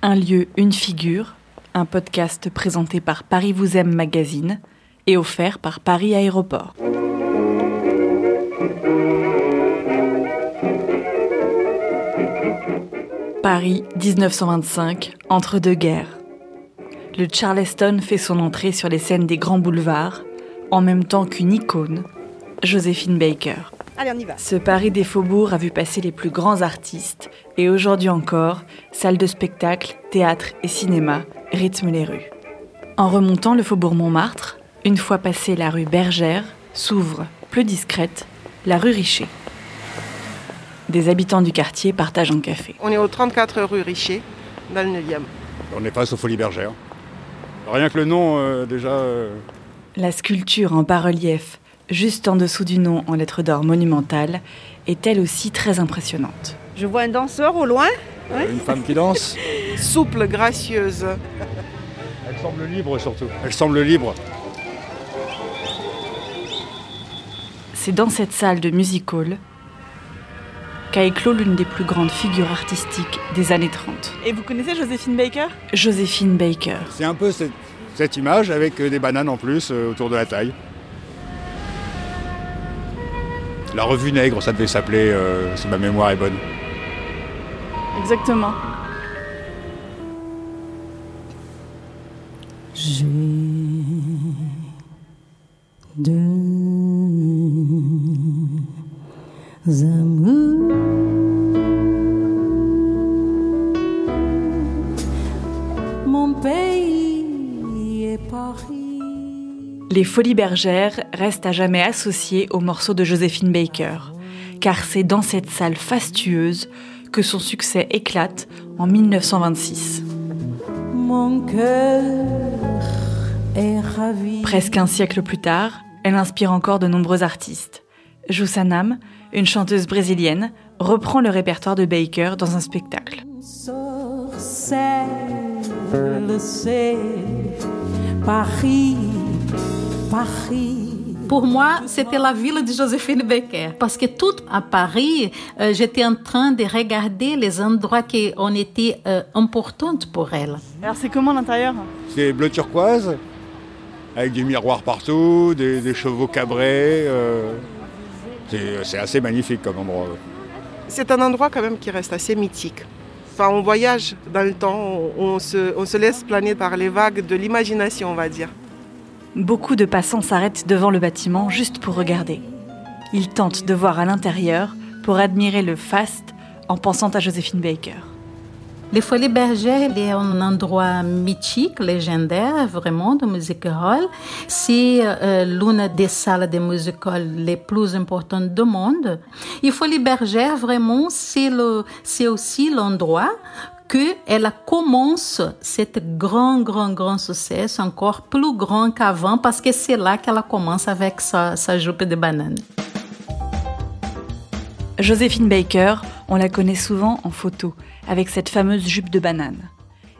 Un lieu, une figure, un podcast présenté par Paris Vous Aime Magazine et offert par Paris Aéroport. Paris 1925, entre deux guerres. Le Charleston fait son entrée sur les scènes des grands boulevards, en même temps qu'une icône, Joséphine Baker. Allez, on y va. Ce Paris des faubourgs a vu passer les plus grands artistes et aujourd'hui encore, salles de spectacle, théâtre et cinéma rythment les rues. En remontant le faubourg Montmartre, une fois passée la rue Bergère, s'ouvre, plus discrète, la rue Richer. Des habitants du quartier partagent un café. On est au 34 rue Richer, dans le 9e. On est face aux Folies Bergères. Rien que le nom, euh, déjà. euh, La sculpture en bas-relief, juste en dessous du nom en lettres d'or monumentales, est elle aussi très impressionnante. Je vois un danseur au loin, Une femme qui danse. souple, gracieuse. Elle semble libre surtout. Elle semble libre. C'est dans cette salle de music hall qu'a éclos l'une des plus grandes figures artistiques des années 30, Et vous connaissez Joséphine Baker? Joséphine Baker. C'est un peu cette, cette image avec euh, des bananes en plus euh, autour de la taille. La revue Nègre, ça devait s'appeler, euh, si ma mémoire est bonne. Exactement. J'ai deux amours. Mon pays est Paris. Les Folies Bergères restent à jamais associées au morceau de Joséphine Baker, car c'est dans cette salle fastueuse que son succès éclate en 1926. Mon cœur est ravi. Presque un siècle plus tard, elle inspire encore de nombreux artistes. Joussanam, une chanteuse brésilienne, reprend le répertoire de Baker dans un spectacle. Sorcelle, Paris. Pour moi, c'était la ville de Joséphine Baker. Parce que tout à Paris, euh, j'étais en train de regarder les endroits qui ont été euh, importants pour elle. Alors c'est comment l'intérieur? C'est bleu turquoise, avec des miroirs partout, des, des chevaux cabrés. euh, c'est- assez magnifique comme endroit. C'est un endroit quand même qui reste assez mythique. Enfin, on voyage dans le temps, on, on se, on se laisse planer par les vagues de l'imagination, on va dire. Beaucoup de passants s'arrêtent devant le bâtiment juste pour regarder. Ils tentent de voir à l'intérieur pour admirer le faste en pensant à Joséphine Baker. Les Folies Bergères est un endroit mythique, légendaire, vraiment, de music hall. C'est euh, l'une des salles de music hall les plus importantes du monde. Et Folies Bergères, vraiment, c'est aussi l'endroit que elle commence cet grand, grand, grand succès, encore plus grand qu'avant, parce que c'est là qu'elle commence avec sa, sa jupe de banane. Joséphine Baker, on la connaît souvent en photo, avec cette fameuse jupe de banane.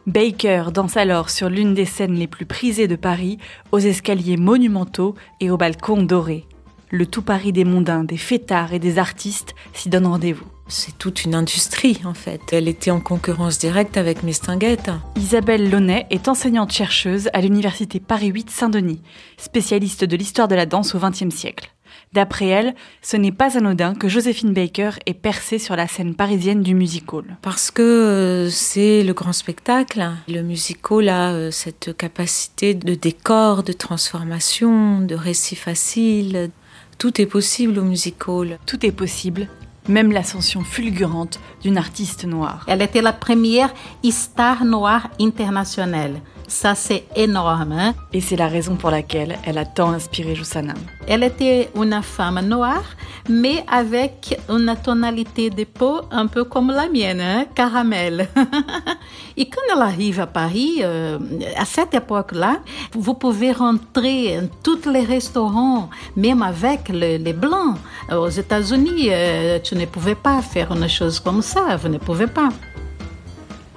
Baker danse alors sur l'une des scènes les plus prisées de Paris, aux escaliers monumentaux et aux balcons dorés. Le tout Paris des mondains, des fêtards et des artistes s'y donnent rendez-vous. C'est toute une industrie en fait. Elle était en concurrence directe avec Mestinguette. Isabelle Launay est enseignante-chercheuse à l'université Paris 8 Saint-Denis, spécialiste de l'histoire de la danse au XXe siècle. D'après elle, ce n'est pas anodin que Joséphine Baker ait percé sur la scène parisienne du music hall. Parce que euh, c'est le grand spectacle. Le musical a euh, cette capacité de décor, de transformation, de récit facile. Tout est possible au musical. Tout est possible, même l'ascension fulgurante d'une artiste noire. Elle était la première star noire internationale. Ça, c'est énorme. Hein? Et c'est la raison pour laquelle elle a tant inspiré Joussanam. Elle était une femme noire, mais avec une tonalité de peau un peu comme la mienne, hein? caramel. Et quand elle arrive à Paris, euh, à cette époque-là, vous pouvez rentrer dans tous les restaurants, même avec le- les blancs. Aux États-Unis, euh, tu ne pouvais pas faire une chose comme ça, vous ne pouvez pas.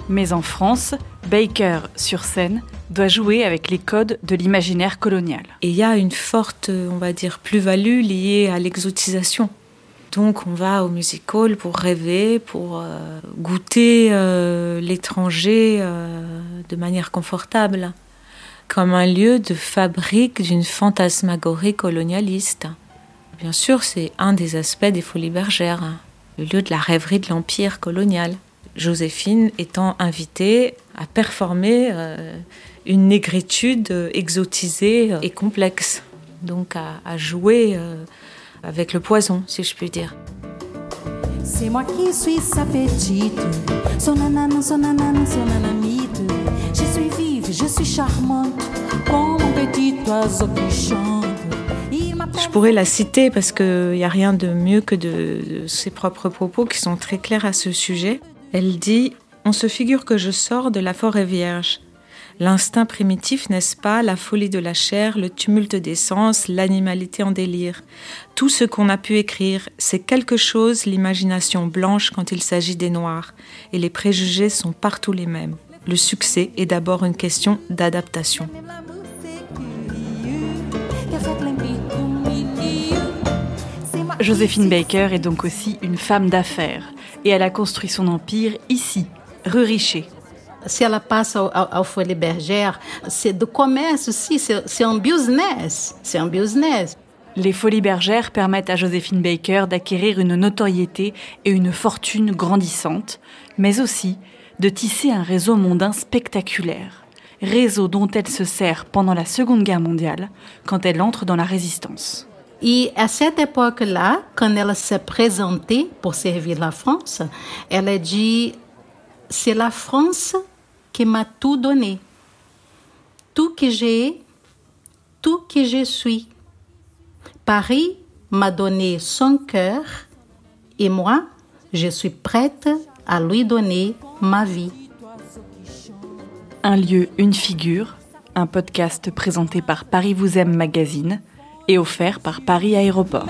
Mais en France, Baker, sur scène, doit jouer avec les codes de l'imaginaire colonial. Et il y a une forte, on va dire, plus-value liée à l'exotisation. Donc on va au music hall pour rêver, pour euh, goûter euh, l'étranger euh, de manière confortable, comme un lieu de fabrique d'une fantasmagorie colonialiste. Bien sûr, c'est un des aspects des Folies Bergères, hein, le lieu de la rêverie de l'empire colonial. Joséphine étant invitée à performer euh, une négritude exotisée et complexe, donc à, à jouer euh, avec le poison, si je puis dire. C'est moi qui suis sa petite, son nanana, son nanana, son nanamite. Je suis vive, je suis charmante, comme un petit oiseau qui chante. Il m'appelle Je pourrais la citer parce qu'il n'y a rien de mieux que de, de ses propres propos qui sont très clairs à ce sujet. Elle dit On se figure que je sors de la forêt vierge. L'instinct primitif, n'est-ce pas, la folie de la chair, le tumulte des sens, l'animalité en délire. Tout ce qu'on a pu écrire, c'est quelque chose, l'imagination blanche quand il s'agit des noirs. Et les préjugés sont partout les mêmes. Le succès est d'abord une question d'adaptation. Joséphine Baker est donc aussi une femme d'affaires et elle a construit son empire ici, rue Richer. Se ela passa ao, ao, Folha Bergère, c'est do comércio, sim, c'est un business. C'est un business. Les folies bergères permettent à Joséphine Baker d'acquérir une notoriété et une fortune grandissante, mais aussi de tisser un réseau mondain spectaculaire, réseau dont elle se sert pendant la Seconde Guerre mondiale, quand elle entre dans la résistance. E à cette époque-là, quand elle s'est présentée pour servir la France, elle a dit c'est la France qui m'a tout donné, tout que j'ai, tout que je suis. Paris m'a donné son cœur et moi, je suis prête à lui donner ma vie. Un lieu, une figure, un podcast présenté par Paris vous aime magazine et offert par Paris Aéroport.